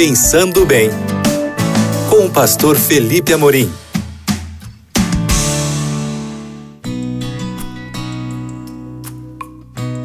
Pensando Bem, com o pastor Felipe Amorim.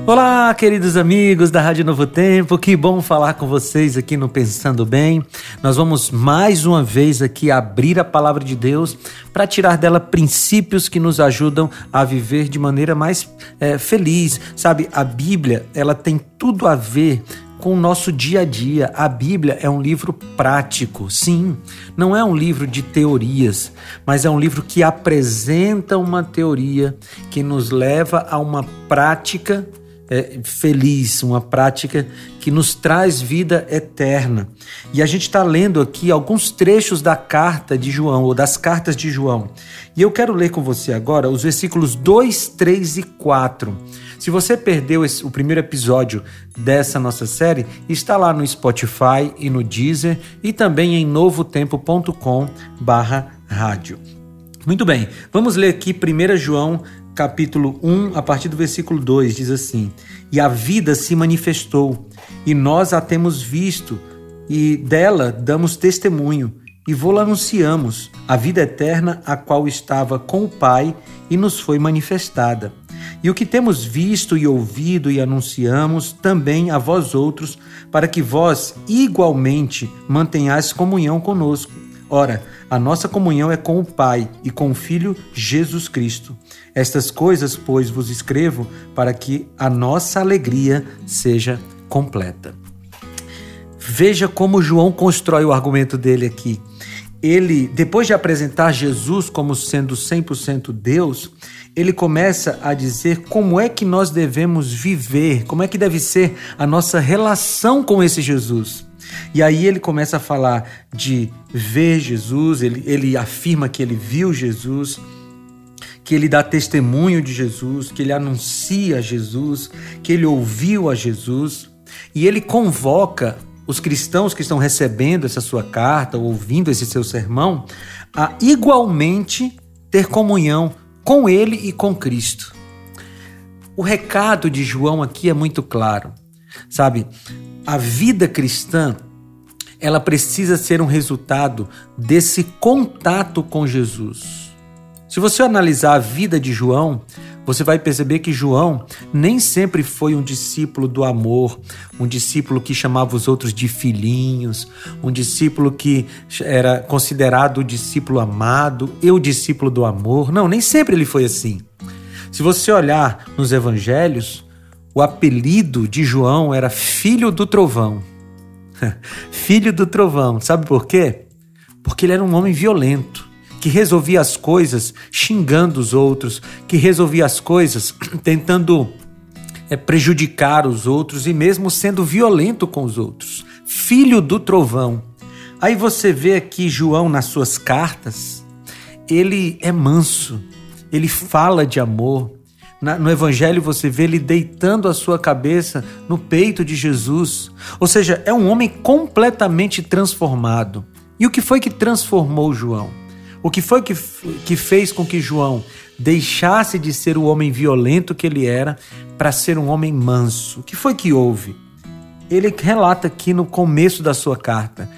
Olá, queridos amigos da Rádio Novo Tempo, que bom falar com vocês aqui no Pensando Bem. Nós vamos mais uma vez aqui abrir a palavra de Deus para tirar dela princípios que nos ajudam a viver de maneira mais é, feliz. Sabe, a Bíblia, ela tem tudo a ver com o nosso dia a dia. A Bíblia é um livro prático, sim, não é um livro de teorias, mas é um livro que apresenta uma teoria que nos leva a uma prática é, feliz, uma prática que nos traz vida eterna. E a gente está lendo aqui alguns trechos da carta de João, ou das cartas de João. E eu quero ler com você agora os versículos 2, 3 e 4. Se você perdeu esse, o primeiro episódio dessa nossa série, está lá no Spotify e no Deezer e também em novotempo.com barra rádio. Muito bem, vamos ler aqui 1 João capítulo 1, a partir do versículo 2, diz assim: E a vida se manifestou, e nós a temos visto, e dela damos testemunho, e vô-la anunciamos, a vida eterna, a qual estava com o Pai e nos foi manifestada. E o que temos visto e ouvido e anunciamos também a vós outros, para que vós igualmente mantenhais comunhão conosco. Ora, a nossa comunhão é com o Pai e com o Filho Jesus Cristo. Estas coisas, pois, vos escrevo para que a nossa alegria seja completa. Veja como João constrói o argumento dele aqui. Ele, depois de apresentar Jesus como sendo 100% Deus, ele começa a dizer como é que nós devemos viver, como é que deve ser a nossa relação com esse Jesus. E aí ele começa a falar de ver Jesus, ele, ele afirma que ele viu Jesus, que ele dá testemunho de Jesus, que ele anuncia Jesus, que ele ouviu a Jesus, e ele convoca os cristãos que estão recebendo essa sua carta, ouvindo esse seu sermão, a igualmente ter comunhão com ele e com Cristo. O recado de João aqui é muito claro. Sabe, a vida cristã ela precisa ser um resultado desse contato com Jesus. Se você analisar a vida de João, você vai perceber que João nem sempre foi um discípulo do amor, um discípulo que chamava os outros de filhinhos, um discípulo que era considerado o discípulo amado e o discípulo do amor. Não, nem sempre ele foi assim. Se você olhar nos evangelhos, o apelido de João era Filho do Trovão. filho do Trovão. Sabe por quê? Porque ele era um homem violento, que resolvia as coisas xingando os outros, que resolvia as coisas tentando é, prejudicar os outros e mesmo sendo violento com os outros. Filho do Trovão. Aí você vê aqui João nas suas cartas, ele é manso, ele fala de amor, no Evangelho você vê ele deitando a sua cabeça no peito de Jesus. Ou seja, é um homem completamente transformado. E o que foi que transformou João? O que foi que, que fez com que João deixasse de ser o homem violento que ele era para ser um homem manso? O que foi que houve? Ele relata aqui no começo da sua carta.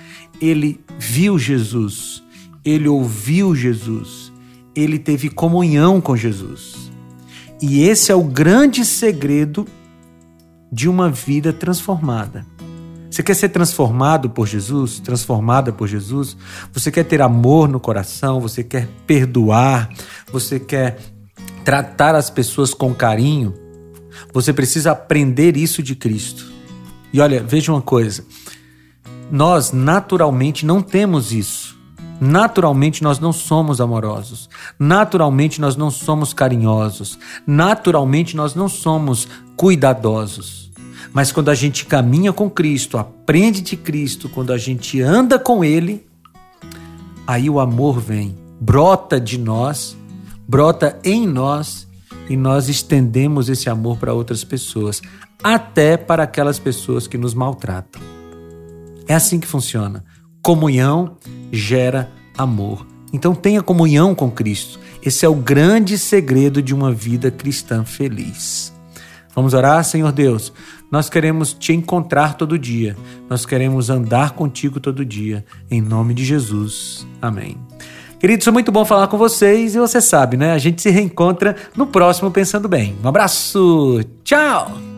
Ele viu Jesus, ele ouviu Jesus, ele teve comunhão com Jesus. E esse é o grande segredo de uma vida transformada. Você quer ser transformado por Jesus, transformada por Jesus? Você quer ter amor no coração? Você quer perdoar? Você quer tratar as pessoas com carinho? Você precisa aprender isso de Cristo. E olha, veja uma coisa: nós naturalmente não temos isso. Naturalmente nós não somos amorosos. Naturalmente nós não somos carinhosos. Naturalmente nós não somos cuidadosos. Mas quando a gente caminha com Cristo, aprende de Cristo, quando a gente anda com Ele, aí o amor vem, brota de nós, brota em nós e nós estendemos esse amor para outras pessoas, até para aquelas pessoas que nos maltratam. É assim que funciona. Comunhão gera amor. Então tenha comunhão com Cristo. Esse é o grande segredo de uma vida cristã feliz. Vamos orar, Senhor Deus. Nós queremos te encontrar todo dia. Nós queremos andar contigo todo dia. Em nome de Jesus. Amém. Queridos, foi muito bom falar com vocês e você sabe, né? A gente se reencontra no próximo Pensando Bem. Um abraço. Tchau.